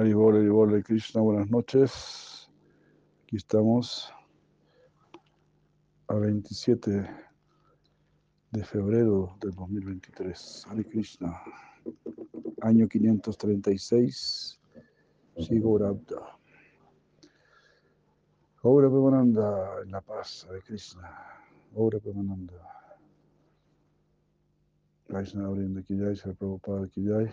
Haribol, Haribol de Krishna, buenas noches. Aquí estamos a 27 de febrero del 2023. Hare Krishna, año 536, Sigurabda. Ahora Pemananda en la paz, Hare Krishna. Ahora Pemananda. Vaishnava Brinda Kiyai, Sri Prabhupada Kiyai.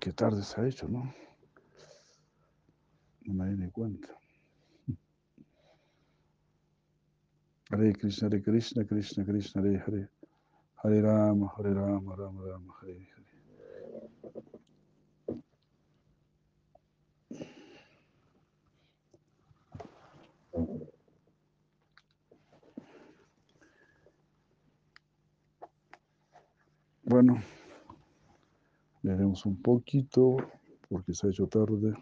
Qué tarde se ha hecho, ¿no? No me di ni cuenta. Hare Krishna, Hare Krishna, Krishna Krishna, Hare Hare. Hare Rama, Hare Rama, Rama Rama, Hare Hare. Bueno, leeremos un poquito porque se ha hecho tarde.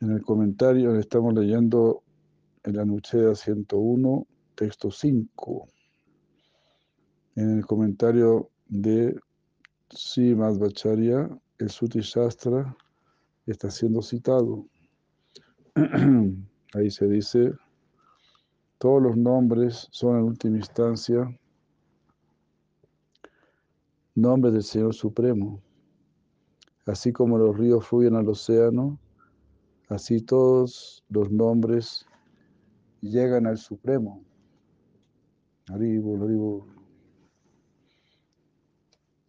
En el comentario estamos leyendo en la Nucheda 101, texto 5. En el comentario de Srimad Bacharya, el Suti Shastra está siendo citado. Ahí se dice, todos los nombres son en última instancia nombres del Señor Supremo. Así como los ríos fluyen al océano, así todos los nombres llegan al Supremo. Haribol, Haribol.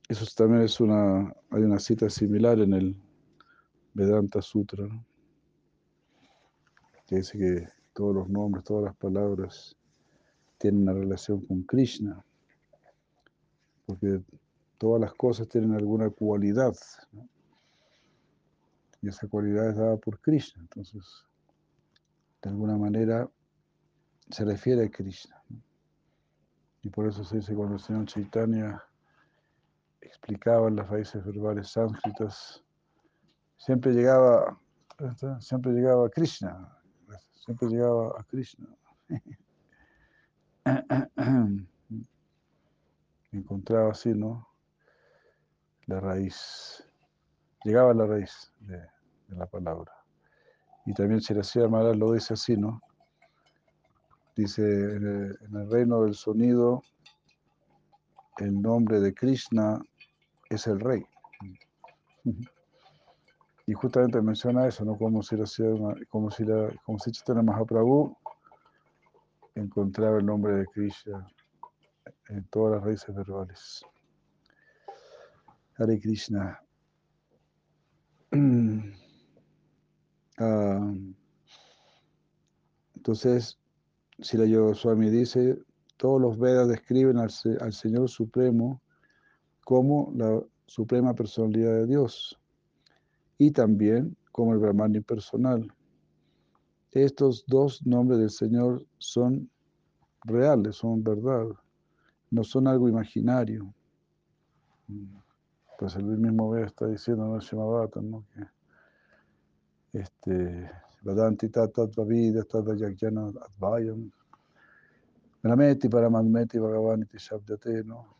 Eso también es una, hay una cita similar en el Vedanta Sutra, ¿no? que dice que todos los nombres, todas las palabras tienen una relación con Krishna, porque todas las cosas tienen alguna cualidad, y esa cualidad es dada por Krishna, entonces, de alguna manera, se refiere a Krishna. Y por eso se dice cuando el señor Chaitanya explicaba las raíces verbales sánscritas, siempre llegaba, siempre llegaba a Krishna, siempre llegaba a Krishna. Encontraba así, ¿no? La raíz, llegaba a la raíz de, la palabra. Y también Shirasya Maharaj lo dice así, ¿no? Dice, en el, reino del sonido, el nombre de Krishna es el rey. Y justamente menciona eso, ¿no? Como si, la, como si, como si Mahaprabhu encontraba el nombre de Krishna en todas las raíces verbales. Hare Krishna. Uh, entonces, si la Yogoswami dice, todos los Vedas describen al, al Señor Supremo como la suprema personalidad de Dios y también como el Brahman impersonal. Estos dos nombres del Señor son reales, son verdad, no son algo imaginario. Pues el mismo Veda está diciendo en el ¿no? que este, Vadanti Tata Vida, Tata Yagyana Advayam, Brahmeti Paramadmeti Bhagavaniti Shabdate, ¿no?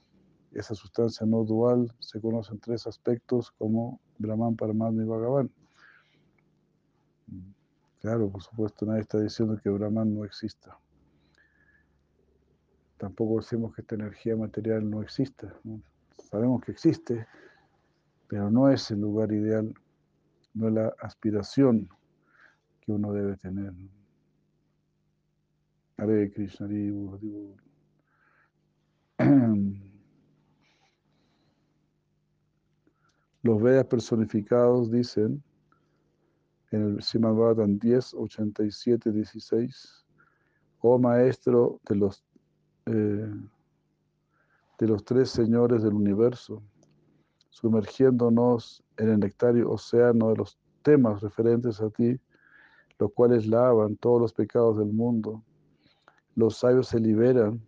Esa sustancia no dual se conoce en tres aspectos como Brahman, Paramatma y Bhagavan. Claro, por supuesto, nadie está diciendo que Brahman no exista. Tampoco decimos que esta energía material no exista. ¿no? Sabemos que existe, pero no es el lugar ideal, no es la aspiración que uno debe tener. Hare Krishna, Los Vedas personificados dicen en el Srimad Bhagavatam 10, 87, 16, oh maestro de los, eh, de los tres señores del universo, sumergiéndonos en el nectario océano de los temas referentes a ti, los cuales lavan todos los pecados del mundo. Los sabios se liberan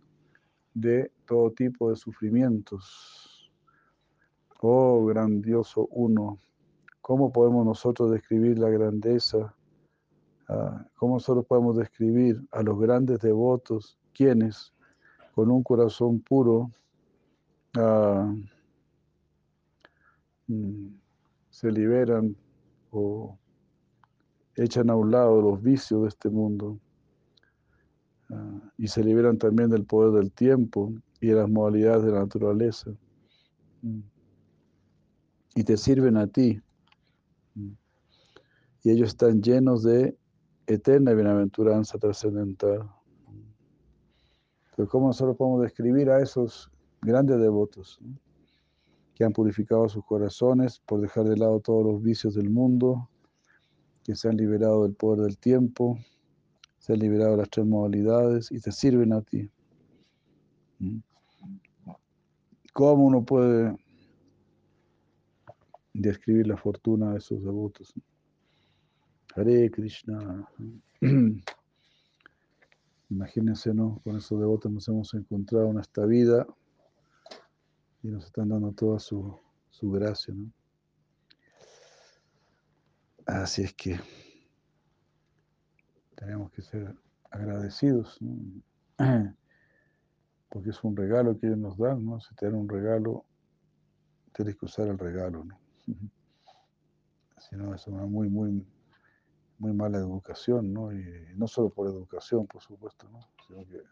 de todo tipo de sufrimientos. Oh grandioso uno, ¿cómo podemos nosotros describir la grandeza? Uh, ¿Cómo nosotros podemos describir a los grandes devotos, quienes, con un corazón puro, ah, mm, se liberan o echan a un lado los vicios de este mundo ah, y se liberan también del poder del tiempo y de las modalidades de la naturaleza. Mm. Y te sirven a ti. Mm. Y ellos están llenos de eterna bienaventuranza trascendental. Pero ¿cómo nosotros podemos describir a esos grandes devotos que han purificado sus corazones por dejar de lado todos los vicios del mundo, que se han liberado del poder del tiempo, se han liberado de las tres modalidades y te sirven a ti? ¿Mm? ¿Cómo uno puede describir la fortuna de esos devotos? Hare Krishna. Imagínense, ¿no? Con esos devotos nos hemos encontrado en esta vida y nos están dando toda su, su gracia, ¿no? Así es que tenemos que ser agradecidos, porque es un regalo que ellos nos dan, ¿no? Si te dan un regalo, tienes que usar el regalo, ¿no? Si no, es una muy, muy, muy mala educación, ¿no? Y no solo por educación, por supuesto, ¿no? Sino que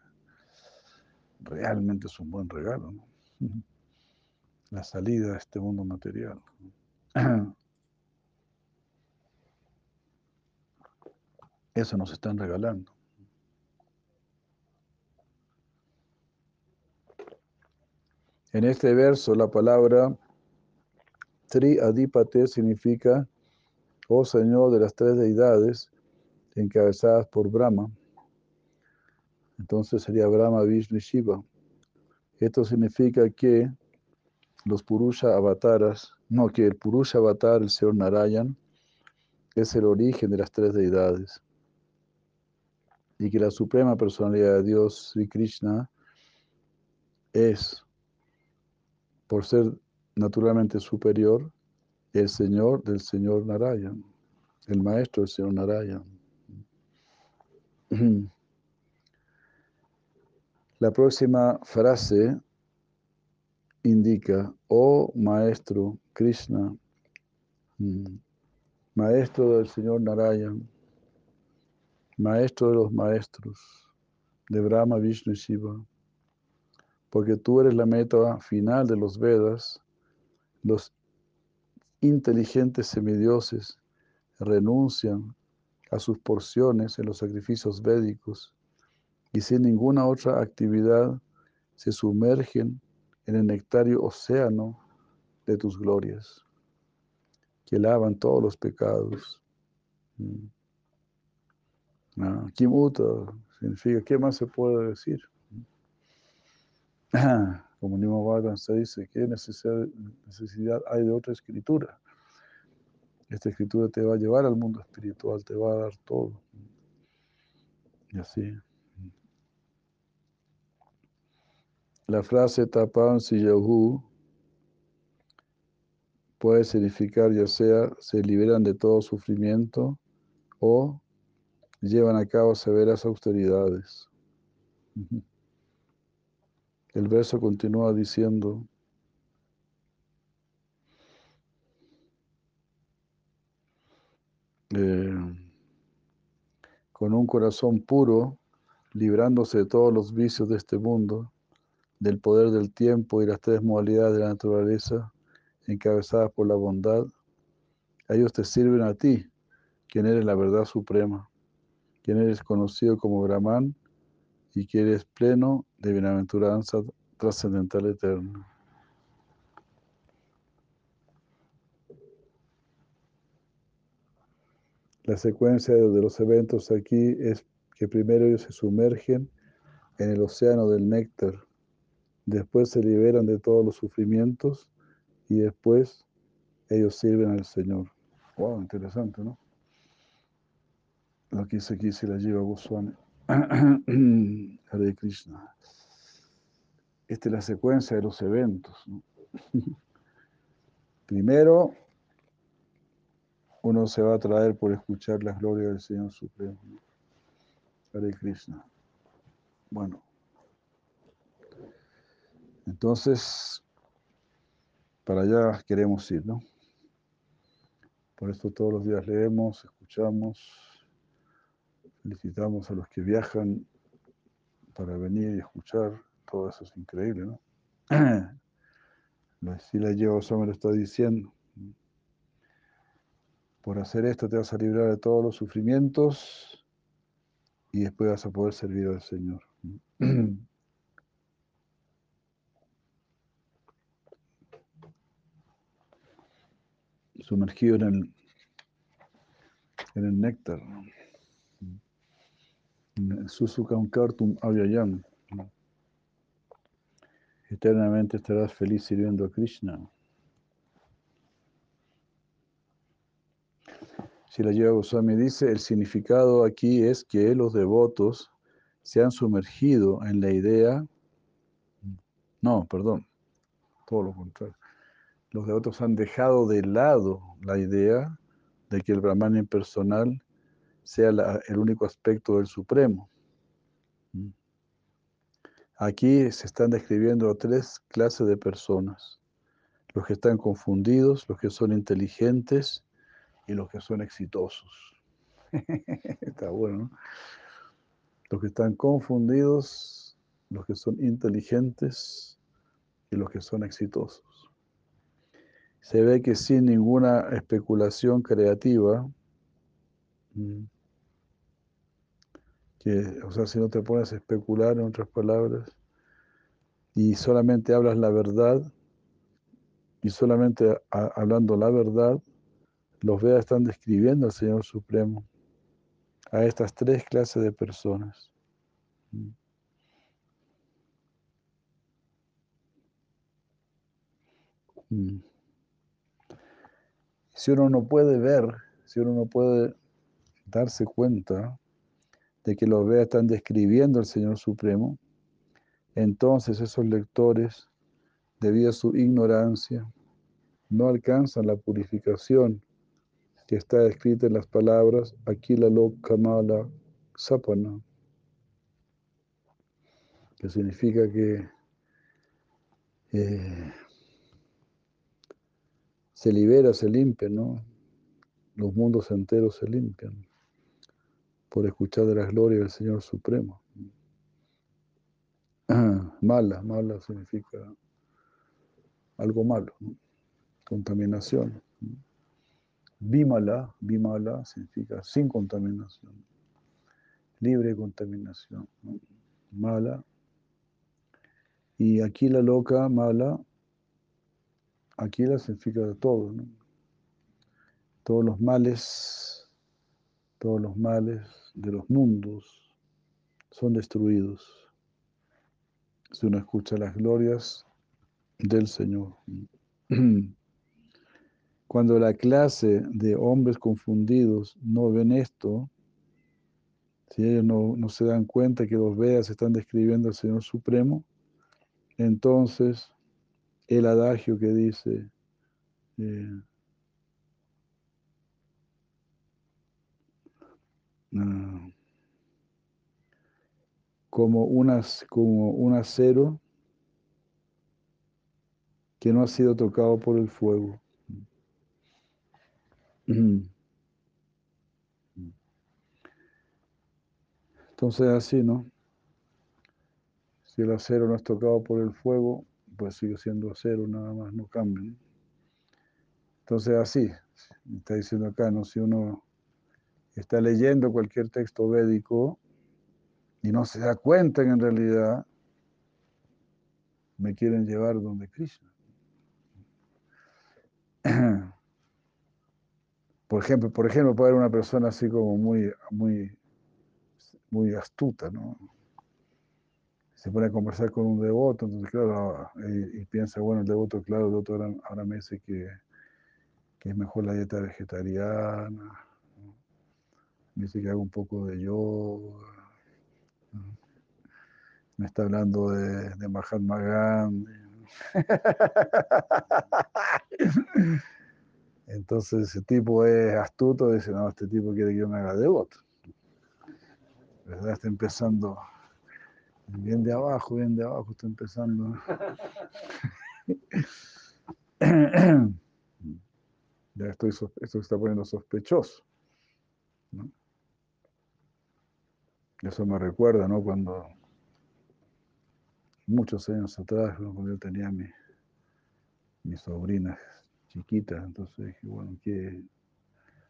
realmente es un buen regalo. La salida de este mundo material. Eso nos están regalando. En este verso la palabra Tri Adipate significa oh Señor de las tres deidades encabezadas por Brahma. Entonces sería Brahma, Vishnu y Shiva. Esto significa que los Purusha avataras, no, que el Purusha avatar, el Señor Narayan, es el origen de las tres deidades. Y que la suprema personalidad de Dios, Sri Krishna, es, por ser naturalmente superior, el Señor del Señor Narayan, el maestro del Señor Narayan. La próxima frase indica, oh maestro Krishna, mm, maestro del Señor Narayan, maestro de los maestros, de Brahma, Vishnu y Shiva, porque tú eres la meta final de los Vedas, los inteligentes semidioses renuncian a sus porciones en los sacrificios védicos y sin ninguna otra actividad se sumergen en el nectario océano de tus glorias, que lavan todos los pecados. Mm. Ah, Kimuta significa, ¿qué más se puede decir? Como Nima se dice, ¿qué necesidad hay de otra escritura? Esta escritura te va a llevar al mundo espiritual, te va a dar todo. Y así. La frase tapan siyahu puede significar ya sea se liberan de todo sufrimiento o llevan a cabo severas austeridades. El verso continúa diciendo, eh, con un corazón puro, librándose de todos los vicios de este mundo, del poder del tiempo y las tres modalidades de la naturaleza, encabezadas por la bondad, ellos te sirven a ti, quien eres la verdad suprema, quien eres conocido como Brahman y que eres pleno de bienaventuranza trascendental eterna. La secuencia de los eventos aquí es que primero ellos se sumergen en el océano del néctar, después se liberan de todos los sufrimientos y después ellos sirven al Señor. Wow, interesante, ¿no? Lo que dice aquí se la lleva Goswami. Hare Krishna. Esta es la secuencia de los eventos. Primero, uno se va a traer por escuchar las glorias del Señor Supremo. Hare Krishna. Bueno, Entonces, para allá queremos ir, ¿no? Por esto todos los días leemos, escuchamos, felicitamos a los que viajan para venir y escuchar. Todo eso es increíble, ¿no? La llevo, eso me lo está diciendo. Por hacer esto te vas a librar de todos los sufrimientos y después vas a poder servir al Señor. Sumergido en el, en el néctar. Susukamkartum avyayam. Eternamente estarás feliz sirviendo a Krishna. Si la Yoga Goswami dice, el significado aquí es que los devotos se han sumergido en la idea, no, perdón, todo lo contrario. Los devotos han dejado de lado la idea de que el Brahman impersonal sea el único aspecto del Supremo. Aquí se están describiendo a tres clases de personas. Los que están confundidos, los que son inteligentes y los que son exitosos. Está bueno, ¿no? Los que están confundidos, los que son inteligentes y los que son exitosos. Se ve que sin ninguna especulación creativa, mm, que, o sea, si no te pones a especular, en otras palabras, y solamente hablas la verdad, y solamente hablando la verdad, los Vedas están describiendo al Señor Supremo, a estas tres clases de personas. Mm. Si uno no puede ver, si uno no puede darse cuenta de que los Vedas están describiendo al Señor Supremo, entonces esos lectores, debido a su ignorancia, no alcanzan la purificación que está escrita en las palabras Akila Kamala Sapana, que significa que eh, se libera, se limpia, ¿no? Los mundos enteros se limpian por escuchar de la gloria del Señor Supremo. Mala, mala significa algo malo, contaminación. Bimala, Bimala significa sin contaminación, libre de contaminación. Mala. Y aquí la loca, mala, aquí la significa todo, ¿no? Todos los males, todos los males de los mundos son destruidos si uno escucha las glorias del Señor. Cuando la clase de hombres confundidos no ven esto, si ellos no, se dan cuenta que los Vedas están describiendo al Señor Supremo, entonces el adagio que dice, eh, ah, como, como un acero que no ha sido tocado por el fuego. Entonces así, ¿no? Si el acero no es tocado por el fuego, pues sigue siendo acero, nada más, no cambia. Entonces así, está diciendo acá, ¿no? Si uno está leyendo cualquier texto védico y no se da cuenta que en realidad me quieren llevar donde Krishna. Por ejemplo, por ejemplo, puede haber una persona así como muy, muy, muy astuta, ¿no? Se pone a conversar con un devoto, entonces claro, y, piensa, bueno, el devoto, claro, el devoto ahora, me dice que, es mejor la dieta vegetariana, me dice que hago un poco de yoga, me está hablando de, de Mahatma Gandhi. Entonces ese tipo es astuto, dice, no, este tipo quiere que yo me haga devoto. ¿Verdad? Está empezando Bien de abajo, bien de abajo, está empezando. ya estoy, esto se está poniendo sospechoso. Eso me recuerda, ¿no? Cuando muchos años atrás, cuando yo tenía mi, mis sobrinas chiquitas, entonces dije, bueno, que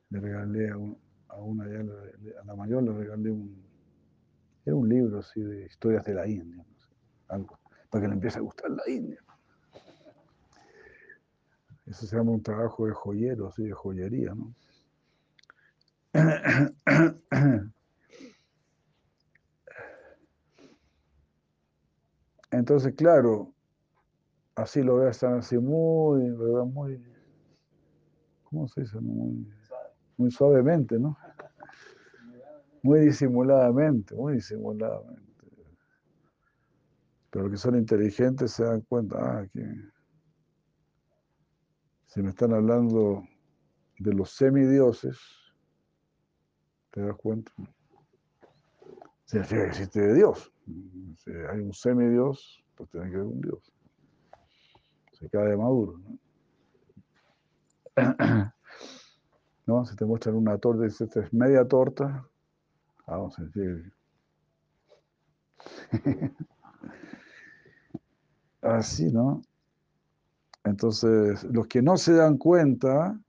le regalé a, una, a la mayor le regalé un, era un libro así de historias de la India, algo, para que le empiece a gustar la India. Eso se llama un trabajo de joyero, así de joyería, ¿no? Entonces, claro, así lo veo, están así muy, ¿verdad? Muy, ¿cómo se dice? Muy suavemente, ¿no? Muy disimuladamente, muy disimuladamente. Pero los que son inteligentes se dan cuenta, ah, que si me están hablando de los semidioses, ¿te das cuenta? Significa que existe Dios. Si hay un semidios, pues tiene que haber un Dios. Se cae maduro. ¿no? ¿No? Si te muestran una torta y esta es media torta, vamos a decir. Así, ¿no? Entonces, los que no se dan cuenta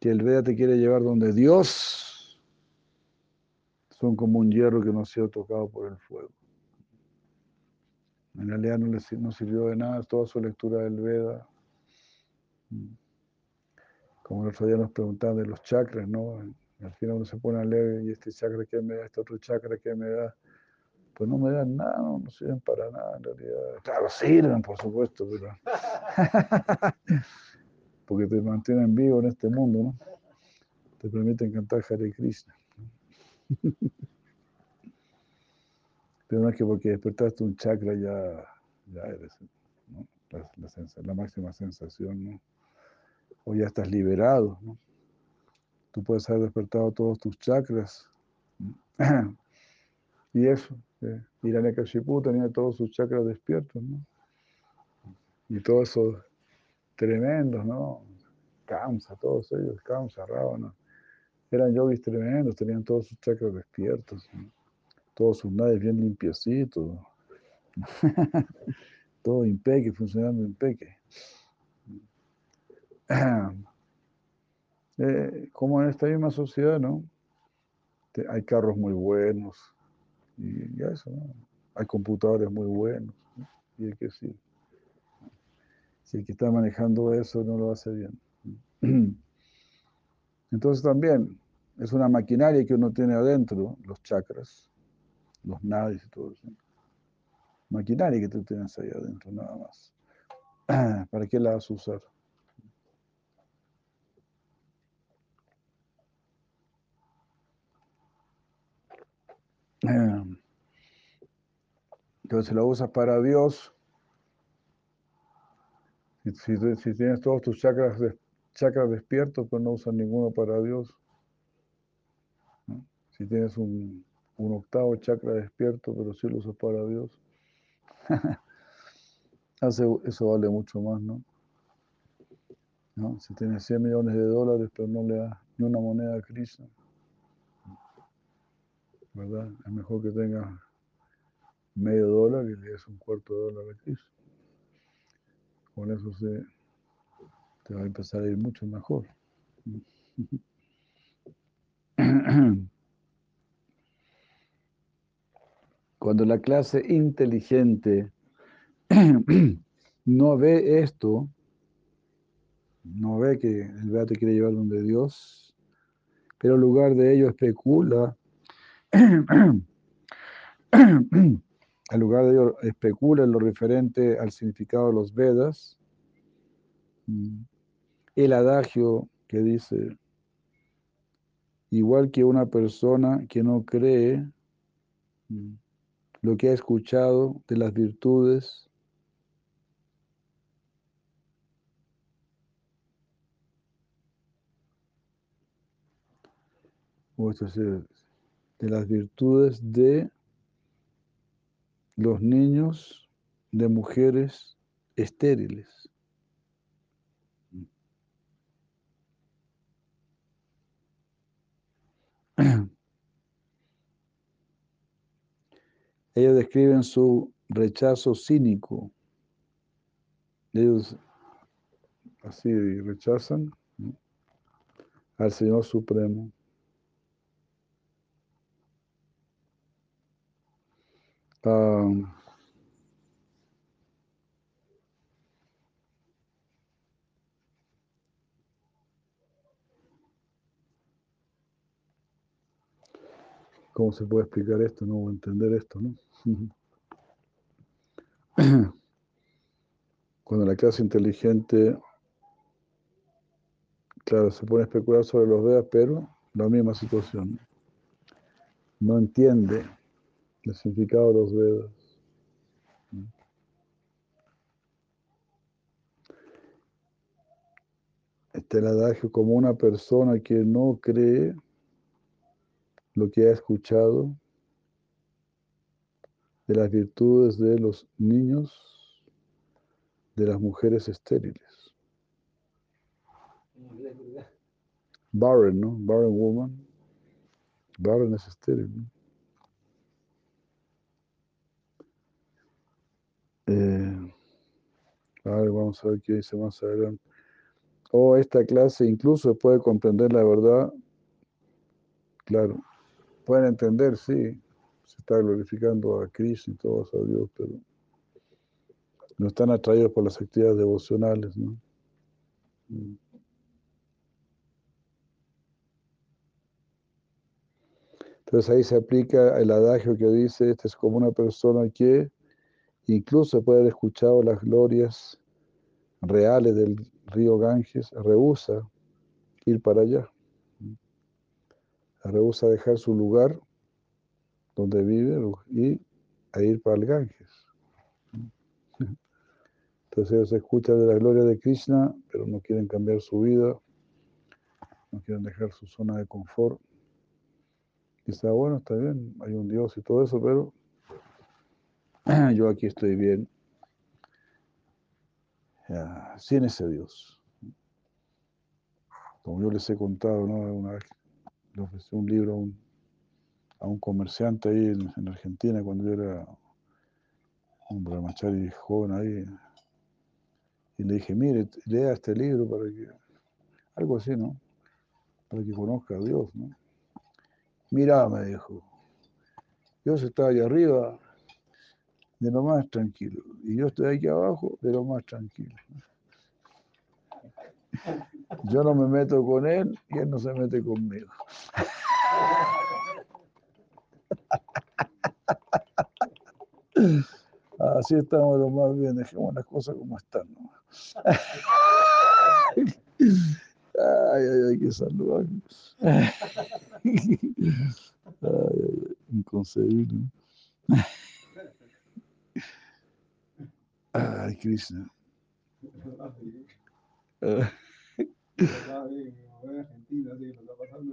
que el Veda te quiere llevar donde Dios, son como un hierro que no ha sido tocado por el fuego. En realidad no, les, no sirvió de nada toda su lectura del Veda. Como el otro nos preguntaban de los chakras, ¿no? Al final uno se pone a leer y este chakra que me da, este otro chakra que me da. Pues no me dan nada, no, no sirven para nada en realidad. Claro, sirven, por supuesto, pero. Porque te mantienen vivo en este mundo, ¿no? Te permiten cantar Hare Krishna. Pero no es que porque despertaste un chakra ya, ya eres ¿no? la, la, máxima sensación, ¿no? O ya estás liberado, ¿no? Tú puedes haber despertado todos tus chakras. y eso, eh, Hiranyakashipu tenía todos sus chakras despiertos, ¿no? Y todos esos tremendos, ¿no? Kamsa, todos ellos, Kamsa, Ravana. Eran yogis tremendos, tenían todos sus chakras despiertos. todos sus naves bien limpiecitos, todo impeque, funcionando impeque. Eh, como en esta misma sociedad, ¿no? Hay carros muy buenos y, eso, ¿no? Hay computadores muy buenos y el que sí. Si el que está manejando eso no lo hace bien. Entonces también es una maquinaria que uno tiene adentro, los chakras, los nadis y todo eso. Maquinaria que tú tienes ahí adentro, nada más. ¿Para qué la vas a usar? Entonces, si lo usas para Dios, si, tienes todos tus chakras, chakras despiertos, pues no usas ninguno para Dios. Si tienes un, octavo chakra despierto, pero si lo usas para Dios. eso vale mucho más, ¿no? Si tienes 100 millones de dólares, pero no le das ni una moneda a Krishna, ¿verdad? Es mejor que tengas medio dólar y le des un cuarto de dólar a Krishna. Con eso se, te va a empezar a ir mucho mejor. Cuando la clase inteligente no ve esto, no ve que el Beato quiere llevar donde Dios, pero en lugar de ello especula, en lugar de ello especula en lo referente al significado de los Vedas, el adagio que dice, igual que una persona que no cree, lo que ha escuchado de las virtudes de las virtudes de los niños de mujeres estériles. Ellos describen su rechazo cínico. Ellos así rechazan al Señor Supremo. ¿Cómo se puede explicar esto, no? O entender esto, ¿no? Cuando la clase inteligente, claro, se pone a especular sobre los Vedas, pero la misma situación. No entiende el significado de los Vedas. Este el adagio como una persona que no cree lo que ha escuchado de las virtudes de los niños, de las mujeres estériles. Barren, ¿no? Barren woman. Barren es estéril, ¿no? Eh, a ver, vamos a ver qué dice más adelante. O oh, esta clase incluso puede comprender la verdad. Claro, pueden entender, sí, se está glorificando a Cristo y todos a Dios, pero no están atraídos por las actividades devocionales, ¿no? Mm. Entonces ahí se aplica el adagio que dice, este es como una persona que incluso puede haber escuchado las glorias reales del río Ganges, rehúsa ir para allá. Rehúsa dejar su lugar donde vive y a ir para el Ganges. Entonces ellos escuchan de la gloria de Krishna, pero no quieren cambiar su vida, no quieren dejar su zona de confort. Está bueno, está bien, hay un Dios y todo eso, pero yo aquí estoy bien, sin ese Dios. Como yo les he contado, ¿no? Una vez le ofrecí un libro a un, a un comerciante ahí en, Argentina cuando yo era un brahmachari joven ahí. Y le dije, mire, lea este libro para que, algo así, ¿no? Para que conozca a Dios, ¿no? Mira, me dijo, Dios está ahí arriba, de lo más tranquilo. Y yo estoy aquí abajo de lo más tranquilo. Yo no me meto con él y él no se mete conmigo. Así estamos lo más bien, dejemos las cosas como están. Ay, ay, ay, qué saludar. Ay, ay, inconcebible. Ay, Krishna.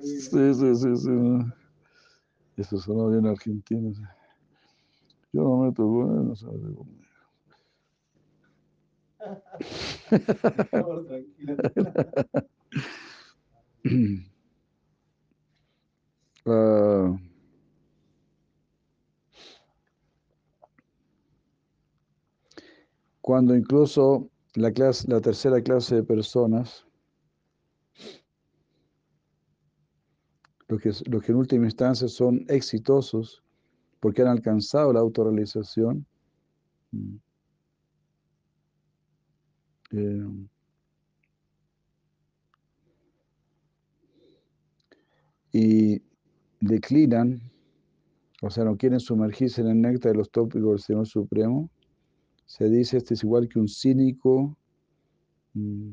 Sí, sí, sí, sí. Eso suena bien argentino. Yo no me toco, no mete conmigo. uh, cuando incluso la, clase, la tercera clase de personas, los que, los que en última instancia son exitosos porque han alcanzado la autorrealización, mm, eh, y declinan, o sea, no quieren sumergirse en el néctar de los tópicos del Señor Supremo, se dice, este es igual que un cínico mm,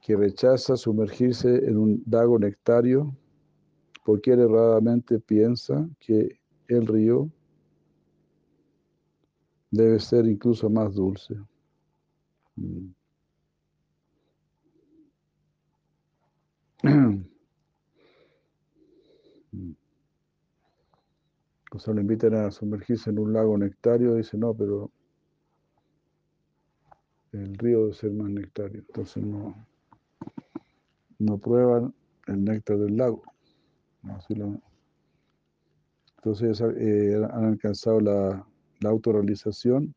que rechaza sumergirse en un dago nectario porque él erradamente piensa que el río debe ser incluso más dulce. Mm. O sea, lo invitan a sumergirse en un lago nectario dice, no, pero el río debe ser más nectario. Entonces no, no prueban el néctar del lago. Entonces eh, han alcanzado la, la autorrealización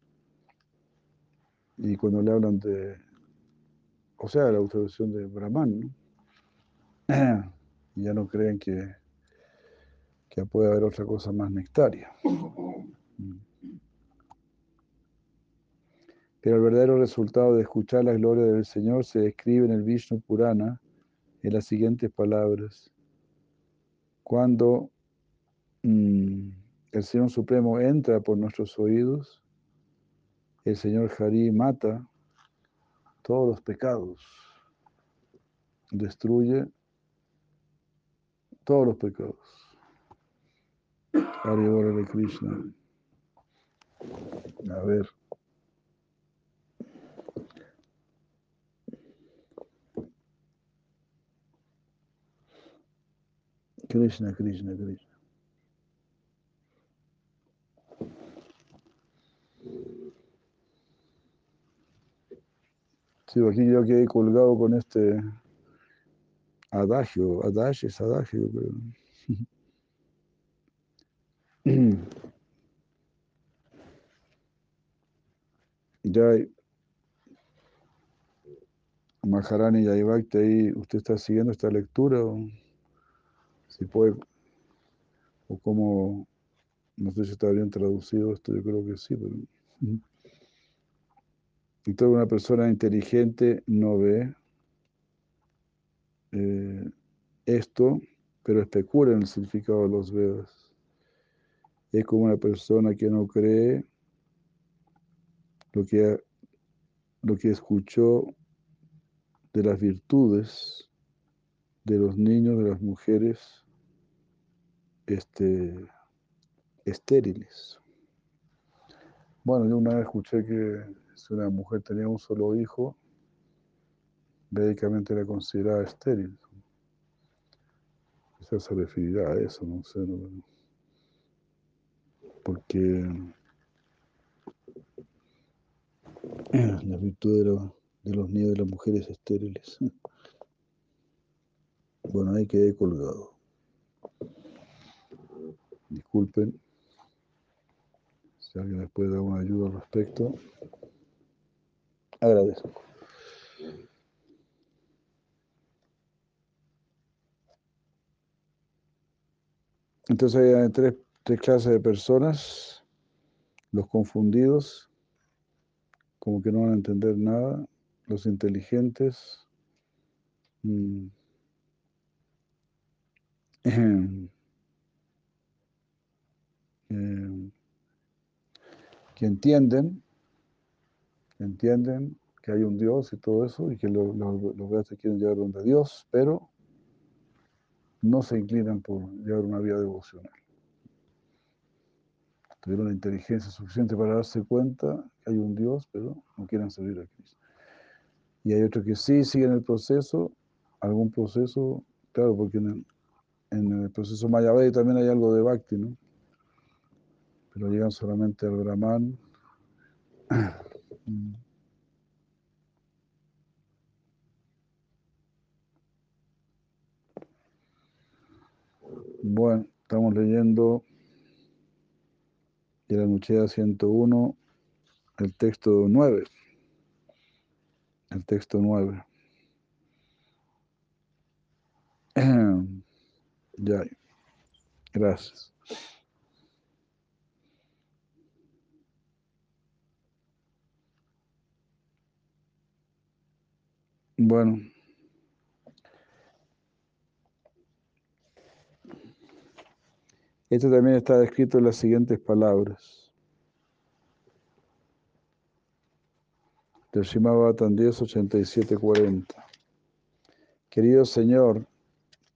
y cuando le hablan de, o sea, la autorización de Brahman, ¿no? y ya no creen que, que puede haber otra cosa más nectaria. Pero el verdadero resultado de escuchar la gloria del Señor se describe en el Vishnu Purana en las siguientes palabras. Cuando mm, el Señor Supremo entra por nuestros oídos, el Señor Hari mata todos los pecados, destruye todos los pecados. Hari de Krishna. A ver. Krishna, Krishna, Krishna. Sí, aquí yo quedé colgado con este adagio, adagio es adagio, pero... Maharani y ahí, ¿usted está siguiendo esta lectura? O, si puede, o como, no sé si está bien traducido esto, yo creo que sí, pero... Toda una persona inteligente no ve eh, esto, pero especula en el significado de los Vedas. Es como una persona que no cree lo que, lo que escuchó de las virtudes de los niños, de las mujeres este, estériles. Bueno, yo una vez escuché que si una mujer tenía un solo hijo, médicamente era considerada estéril. Quizás se referirá a eso, no sé. Porque la virtud de, los niños de las mujeres estériles. Bueno, ahí quedé colgado. Disculpen si alguien les puede dar una ayuda al respecto agradezco. Entonces hay tres, tres clases de personas, los confundidos, como que no van a entender nada, los inteligentes, mm, eh, que entienden entienden que hay un Dios y todo eso, y que los, los, quieren llevar donde Dios, pero no se inclinan por llevar una vida devocional. Tuvieron la inteligencia suficiente para darse cuenta que hay un Dios, pero no quieren servir a Cristo. Y hay otros que sí siguen el proceso, algún proceso, claro, porque en el, proceso Mayavedi también hay algo de Bhakti, ¿no? Pero llegan solamente al Brahman. Bueno, estamos leyendo de la Nuchea 101, el texto 9. El texto 9. ya, gracias. Bueno. Esto también está escrito en las siguientes palabras. Del Shimabatan 10, 87, 40. Querido Señor,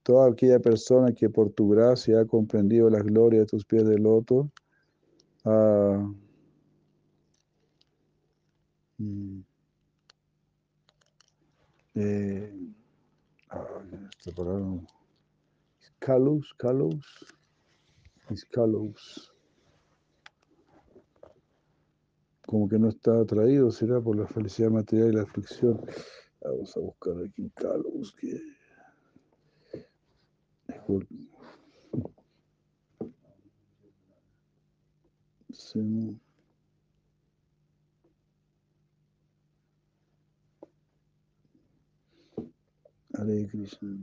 toda aquella persona que por tu gracia ha comprendido la gloria de tus pies de loto, ah, mm, eh, este, este palabra. Calus, Como que no está atraído, será por la felicidad material y la aflicción. Vamos a buscar aquí Calus, que. Sí. Hare Krishna.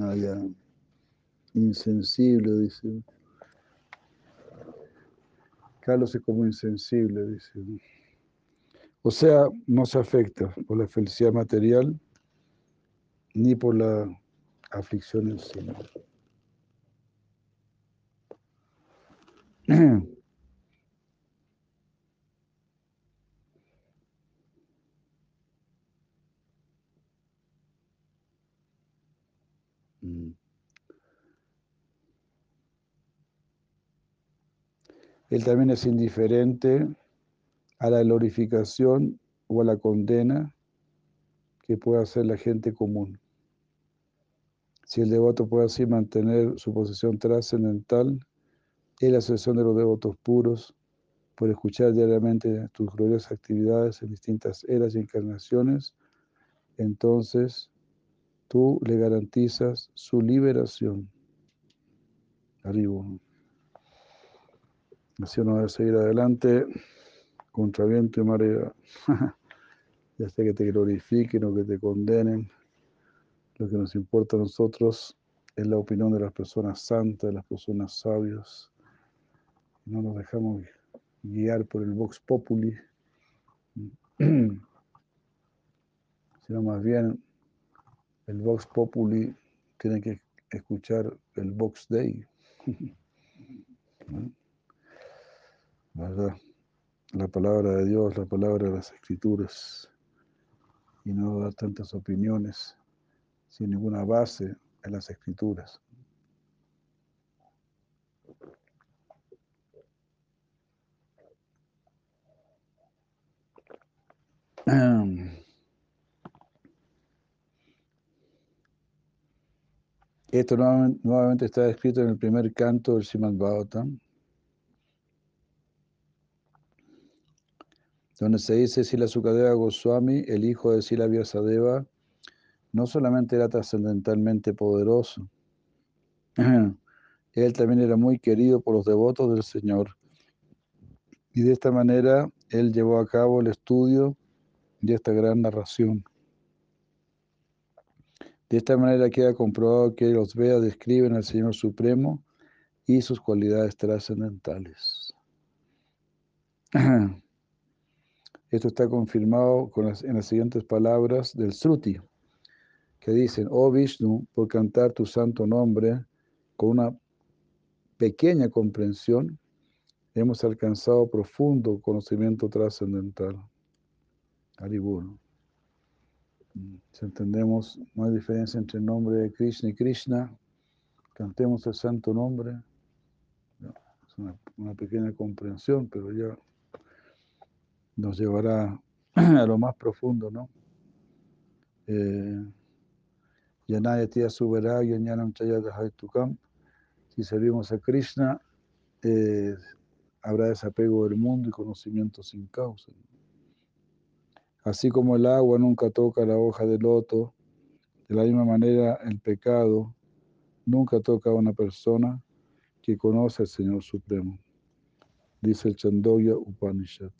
Ah, ya. Insensible, dice. Carlos es como insensible, dice. O sea, no se afecta por la felicidad material ni por la aflicción en sí. Mm. Él también es indiferente a la glorificación o a la condena que puede hacer la gente común. Si el devoto puede así mantener su posición trascendental en la asociación de los devotos puros, por escuchar diariamente tus gloriosas actividades en distintas eras y encarnaciones, entonces tú le garantizas su liberación. Arriba. Así uno debe seguir adelante contra viento y marea. ya sea que te glorifiquen o que te condenen. Lo que nos importa a nosotros es la opinión de las personas santas, de las personas sabias. No nos dejamos guiar por el Vox Populi, sino más bien el Vox Populi tiene que escuchar el Vox Dei. ¿Verdad? La palabra de Dios, la palabra de las Escrituras, y no dar tantas opiniones sin ninguna base en las Escrituras. Esto nuevamente está escrito en el primer canto del Srimad Bhagavatam, donde se dice Sila Sukadeva Goswami, el hijo de Sila Vyasadeva, no solamente era trascendentalmente poderoso, él también era muy querido por los devotos del Señor. Y de esta manera él llevó a cabo el estudio de esta gran narración. De esta manera queda comprobado que los Vedas describen al Señor Supremo y sus cualidades trascendentales. Esto está confirmado con en las siguientes palabras del Sruti, que dicen, oh Vishnu, por cantar tu santo nombre con una pequeña comprensión, hemos alcanzado profundo conocimiento trascendental. Haribur. Si entendemos, no hay diferencia entre el nombre de Krishna y Krishna. Cantemos el santo nombre. Es una, pequeña comprensión, pero ya nos llevará a lo más profundo, ¿no? Eh, Yanaya Tia Subera, Yanyanam Tukam. Si servimos a Krishna, eh, habrá desapego del mundo y conocimiento sin causa. Así como el agua nunca toca la hoja de loto, de la misma manera el pecado nunca toca a una persona que conoce al Señor Supremo. Dice el Chandogya Upanishad.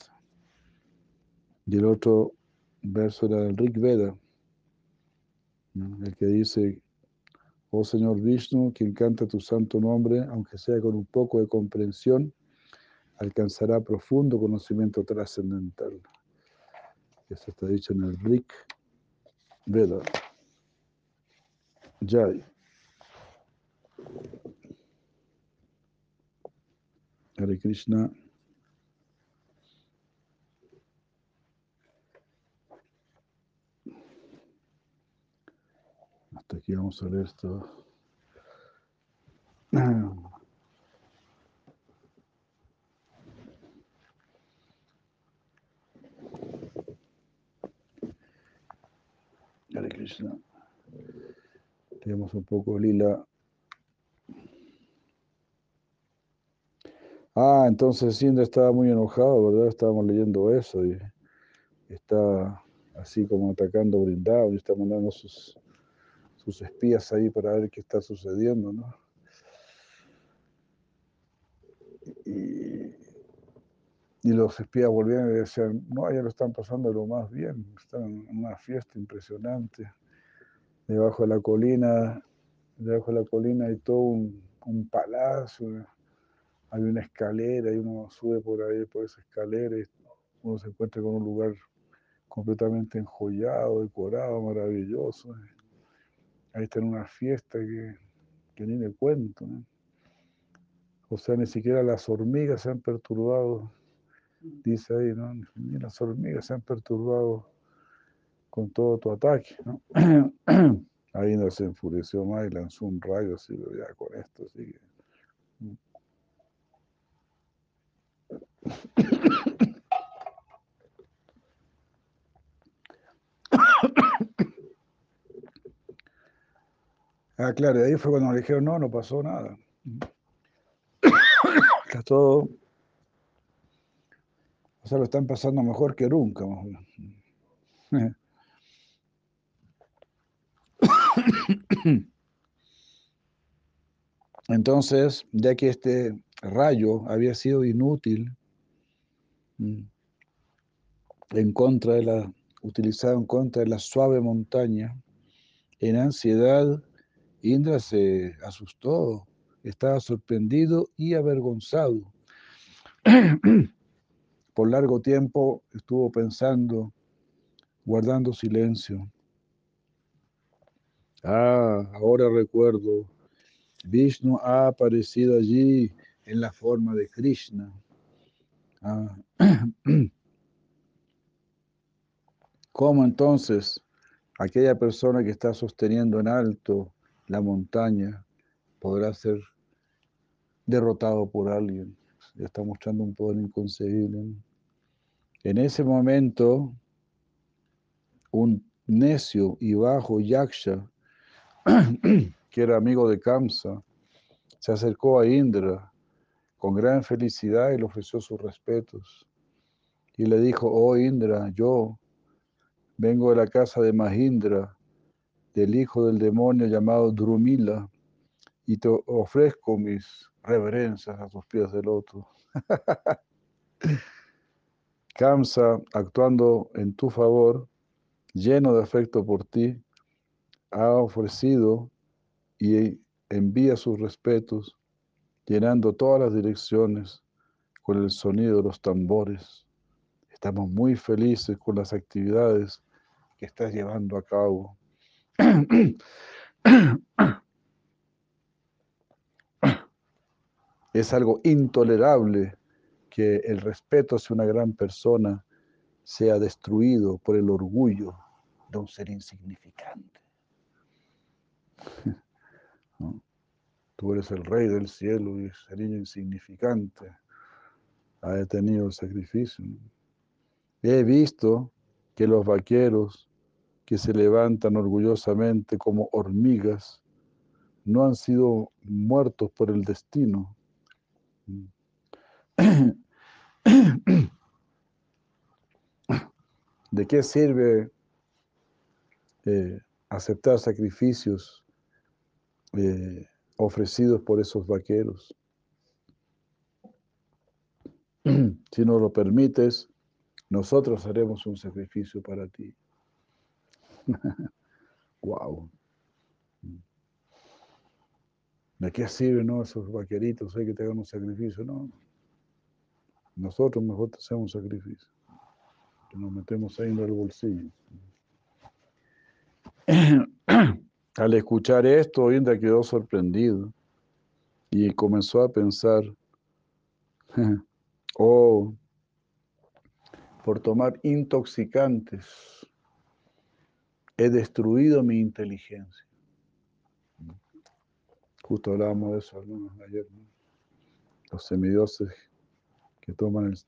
Y el otro verso era el Rig Veda, el que dice, oh Señor Vishnu, quien canta tu santo nombre, aunque sea con un poco de comprensión, alcanzará profundo conocimiento trascendental. Eso está dicho en el Rik Veda. Jai. Hare Krishna. aquí vamos a leer esto. Ah. Hare Krishna. Tenemos un poco lila. Ah, entonces Sindra estaba muy enojado, ¿verdad? Estábamos leyendo eso y está así como atacando Brindavan y está mandando sus sus espías ahí para ver qué está sucediendo, ¿no? Y, los espías volvían y decían, no, ya lo están pasando lo más bien, están en una fiesta impresionante. Debajo de la colina, debajo de la colina hay todo un, un palacio, hay una escalera y uno sube por ahí, por esa escalera y uno se encuentra con un lugar completamente enjollado, decorado, maravilloso. Ahí está en una fiesta que, que ni le cuento. O sea, ni siquiera las hormigas se han perturbado, dice ahí, ¿no? Ni las hormigas se han perturbado con todo tu ataque. Ahí no se enfureció más y lanzó un rayo así, ya con esto, así que... Ah, claro, y ahí fue cuando me dijeron, no, no pasó nada. Está todo. O sea, lo están pasando mejor que nunca. Entonces, ya que este rayo había sido inútil mm, en contra de la, utilizado en contra de la suave montaña, en ansiedad Indra se asustó, estaba sorprendido y avergonzado. Por largo tiempo estuvo pensando, guardando silencio. Ah, ahora recuerdo, Vishnu ha aparecido allí en la forma de Krishna. Ah. ¿Cómo entonces aquella persona que está sosteniendo en alto la montaña podrá ser derrotado por alguien. Está mostrando un poder inconcebible. En ese momento, un necio y bajo Yaksha, que era amigo de Kamsa, se acercó a Indra con gran felicidad y le ofreció sus respetos. Y le dijo, oh Indra, yo vengo de la casa de Mahindra, del hijo del demonio llamado Drumila y te ofrezco mis reverencias a tus pies del otro. Kamsa, actuando en tu favor, lleno de afecto por ti, ha ofrecido y envía sus respetos, llenando todas las direcciones con el sonido de los tambores. Estamos muy felices con las actividades que estás llevando a cabo. Es algo intolerable que el respeto hacia una gran persona sea destruido por el orgullo de un ser insignificante. Tú eres el rey del cielo y sería insignificante ha detenido el sacrificio. He visto que los vaqueros que se levantan orgullosamente como hormigas, no han sido muertos por el destino. ¿De qué sirve eh, aceptar sacrificios eh, ofrecidos por esos vaqueros? si no lo permites, nosotros haremos un sacrificio para ti wow. ¿De qué sirven no, esos vaqueritos hay que te hagan un sacrificio? No. Nosotros mejor hacemos un sacrificio. Que nos metemos ahí en el bolsillo. Al escuchar esto, Indra quedó sorprendido y comenzó a pensar, oh, por tomar intoxicantes he destruido mi inteligencia. Justo hablábamos de eso ayer, los semidioses que toman el,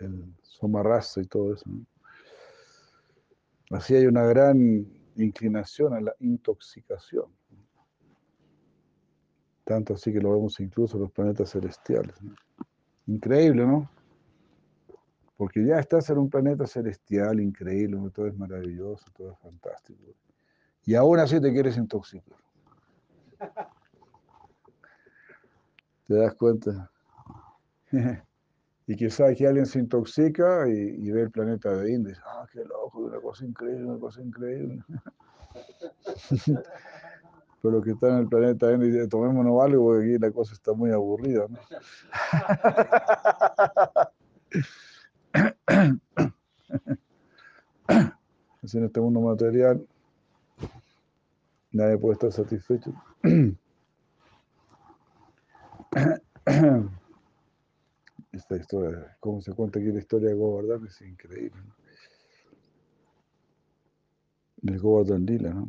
el, somarraza y todo eso. Así hay una gran inclinación a la intoxicación. Tanto así que lo vemos incluso en los planetas celestiales. Increíble, ¿no? Porque ya estás en un planeta celestial increíble, todo es maravilloso, todo es fantástico. Y aún así te quieres intoxicar. ¿Te das cuenta? y quizás que alguien se intoxica y, ve el planeta de India ah, qué loco, una cosa increíble, una cosa increíble. Pero que están en el planeta India dicen, tomémonos algo porque aquí la cosa está muy aburrida. ¿no? Así en este mundo material nadie puede estar satisfecho. Esta historia, como se cuenta aquí la historia de Govardhan, es increíble. ¿no? El Govardhan Lila, ¿no?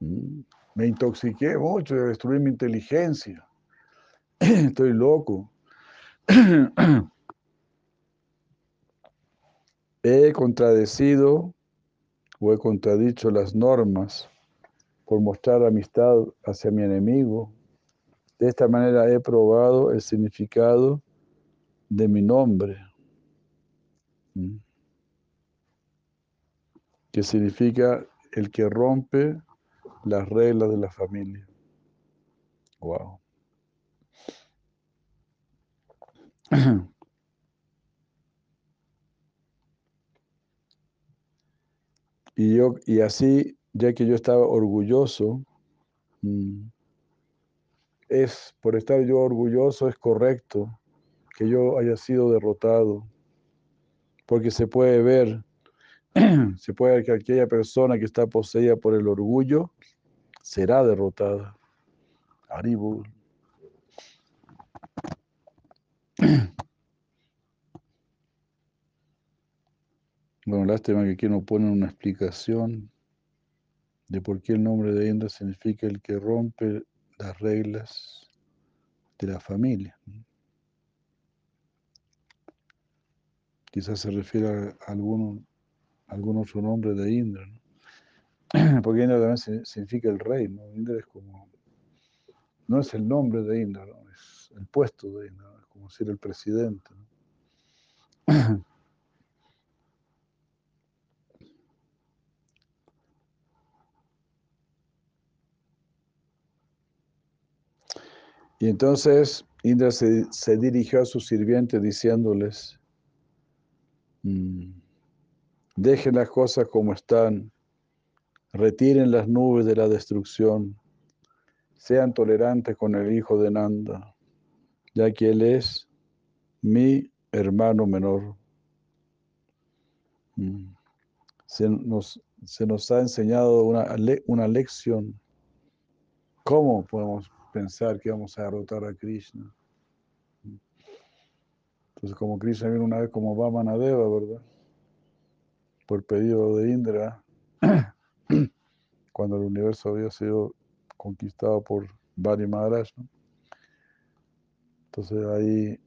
Mm. Me intoxiqué mucho, destruí mi inteligencia. Estoy loco. he contradecido o he contradicho las normas por mostrar amistad hacia mi enemigo. De esta manera he probado el significado de mi nombre, que significa el que rompe las reglas de la familia. Wow. Y, yo, y así, ya que yo estaba orgulloso, mm, es por estar yo orgulloso, es correcto que yo haya sido derrotado, porque se puede ver, se puede ver que aquella persona que está poseída por el orgullo será derrotada. Aribul. Bueno, lástima que aquí no ponen una explicación de por qué el nombre de Indra significa el que rompe las reglas de la familia. Quizás se refiere a algún, algún otro nombre de Indra, porque Indra también significa el rey, ¿no? Indra es como, no es el nombre de Indra, es el puesto de Indra, es como ser el presidente. Y entonces Indra se, dirigió a sus sirvientes diciéndoles, mm, dejen las cosas como están, retiren las nubes de la destrucción, sean tolerantes con el hijo de Nanda, ya que él es mi hermano menor. Mm. Se nos, se nos ha enseñado una, una lección. ¿Cómo podemos pensar que vamos a derrotar a Krishna. Entonces, como Krishna vino una vez como Vamanadeva, ¿verdad? Por pedido de Indra, cuando el universo había sido conquistado por Bari Maharaj. Entonces ahí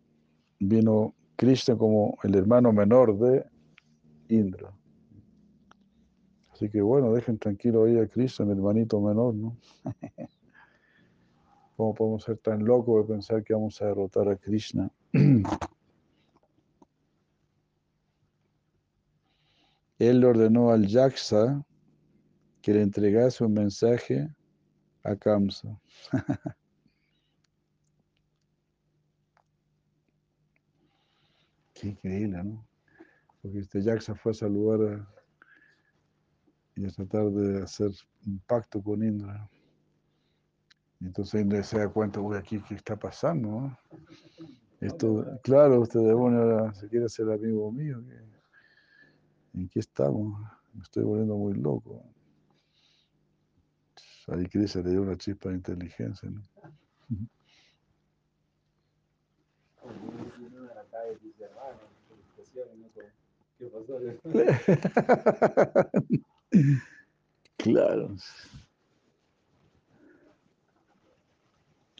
vino Krishna como el hermano menor de Indra. Así que bueno, dejen tranquilo ahí a Krishna, mi hermanito menor, ¿no? ¿Cómo podemos ser tan locos de pensar que vamos a derrotar a Krishna? Él le ordenó al Yaksa que le entregase un mensaje a Kamsa. Qué increíble, ¿no? Porque este Yaksa fue a saludar y a tratar de hacer un pacto con Indra. Entonces se da cuenta, uy, aquí, ¿qué está pasando? Esto, claro, usted demonio ahora se quiere ser amigo mío. ¿En qué estamos? Me estoy volviendo muy loco. Ahí Krishna le dio una chispa de inteligencia. ¿no? claro.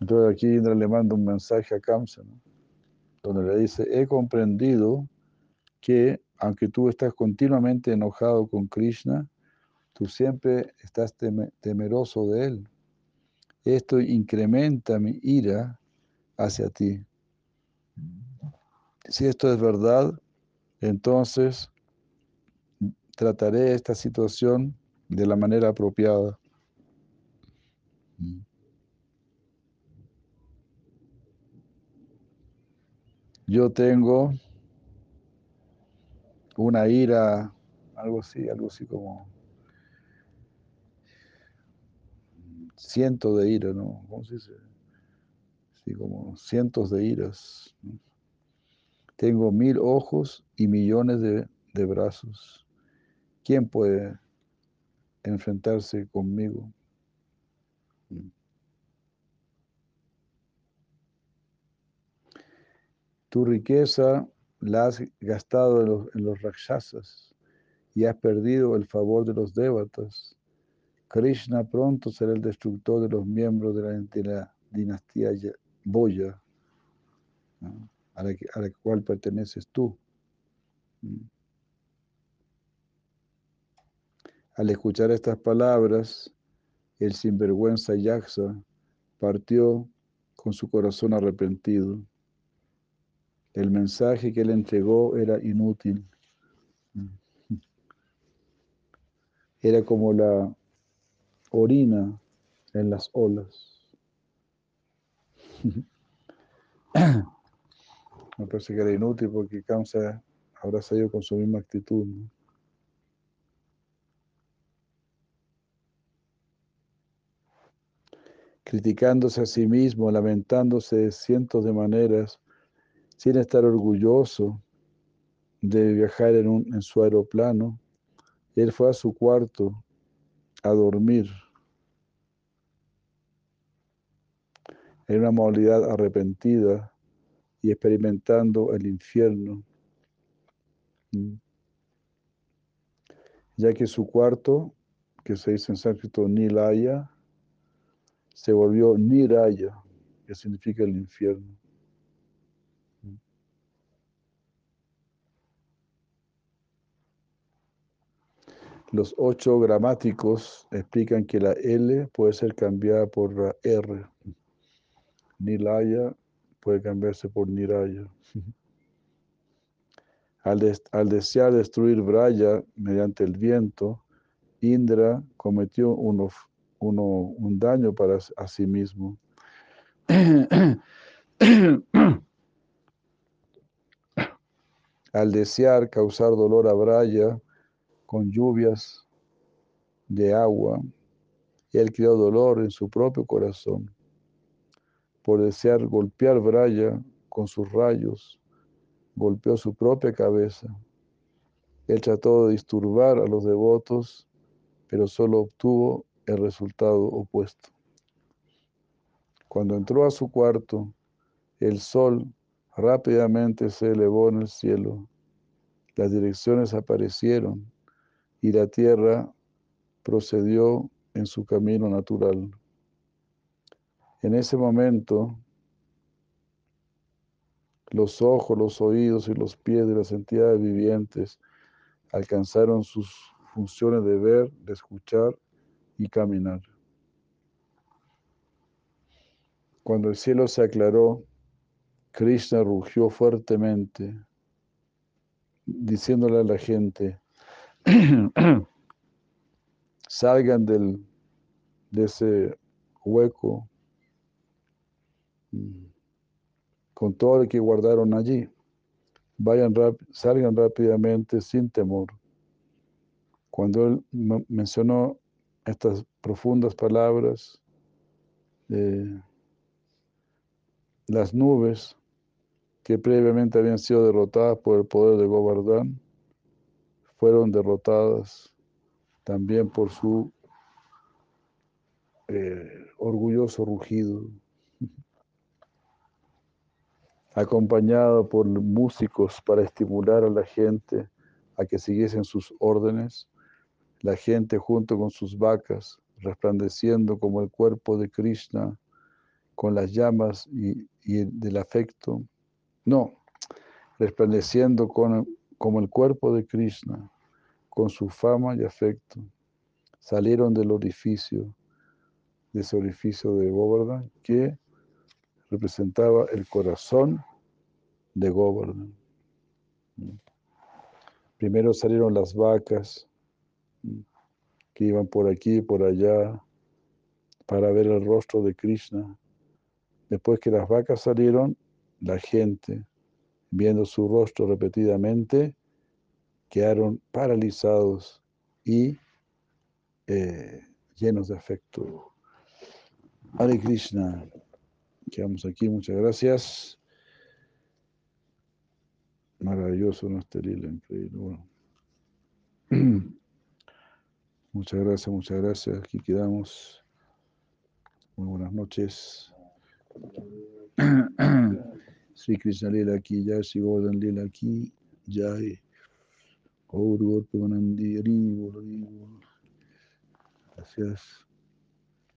Entonces aquí Indra le manda un mensaje a Kamsa, donde le dice, he comprendido que aunque tú estás continuamente enojado con Krishna, tú siempre estás temeroso de él. Esto incrementa mi ira hacia ti. Si esto es verdad, entonces trataré esta situación de la manera apropiada. Yo tengo una ira, algo así, algo así como cientos de iras, ¿no? ¿Cómo se dice? Sí, como cientos de iras. Tengo mil ojos y millones de, de brazos. ¿Quién puede enfrentarse conmigo? Tu riqueza la has gastado en los, en rakshasas y has perdido el favor de los devatas. Krishna pronto será el destructor de los miembros de la, de dinastía Boya, a, la, a, la, cual perteneces tú. Al escuchar estas palabras, el sinvergüenza Yaksa partió con su corazón arrepentido. El mensaje que él entregó era inútil. Era como la orina en las olas. Me parece que era inútil porque Kamsa habrá salido con su misma actitud. criticándose a sí mismo, lamentándose de cientos de maneras, sin estar orgulloso de viajar en, un, en su aeroplano, él fue a su cuarto a dormir. En una modalidad arrepentida y experimentando el infierno, ya que su cuarto, que se dice en sánscrito Nilaya, se volvió Niraya, que significa el infierno. Los ocho gramáticos explican que la L puede ser cambiada por la R. Nilaya puede cambiarse por Niraya. Al, des al desear destruir Braya mediante el viento, Indra cometió uno, un daño para a sí mismo. Al desear causar dolor a Braya con lluvias de agua, él creó dolor en su propio corazón. Por desear golpear Braya con sus rayos, golpeó su propia cabeza. Él trató de disturbar a los devotos, pero solo obtuvo el resultado opuesto. Cuando entró a su cuarto, el sol rápidamente se elevó en el cielo, las direcciones aparecieron y la tierra procedió en su camino natural. En ese momento, los ojos, los oídos y los pies de las entidades vivientes alcanzaron sus funciones de ver, de escuchar y caminar. Cuando el cielo se aclaró, Krishna rugió fuertemente, diciéndole a la gente, salgan del, de ese hueco con todo lo que guardaron allí. Vayan salgan rápidamente sin temor. Cuando él mencionó estas profundas palabras, eh, las nubes que previamente habían sido derrotadas por el poder de Govardhan, fueron derrotadas también por su eh, orgulloso rugido, acompañado por músicos para estimular a la gente a que siguiesen sus órdenes la gente junto con sus vacas, resplandeciendo como el cuerpo de Krishna, con las llamas y, y del afecto. No, resplandeciendo con, como el cuerpo de Krishna, con su fama y afecto, salieron del orificio, de ese orificio de Govardhan, que representaba el corazón de Govardhan. Primero salieron las vacas que iban por aquí y por allá para ver el rostro de Krishna. Después que las vacas salieron, la gente, viendo su rostro repetidamente, quedaron paralizados y eh, llenos de afecto. Hare Krishna. Quedamos aquí, muchas gracias. Maravilloso nuestro lila, increíble. Muchas gracias, muchas gracias. Aquí quedamos. Muy buenas noches. Sri Krishna Lila aquí, ya Sri Gordon Lila aquí, Jai. Gaur Gaur Pemanandi, Gracias.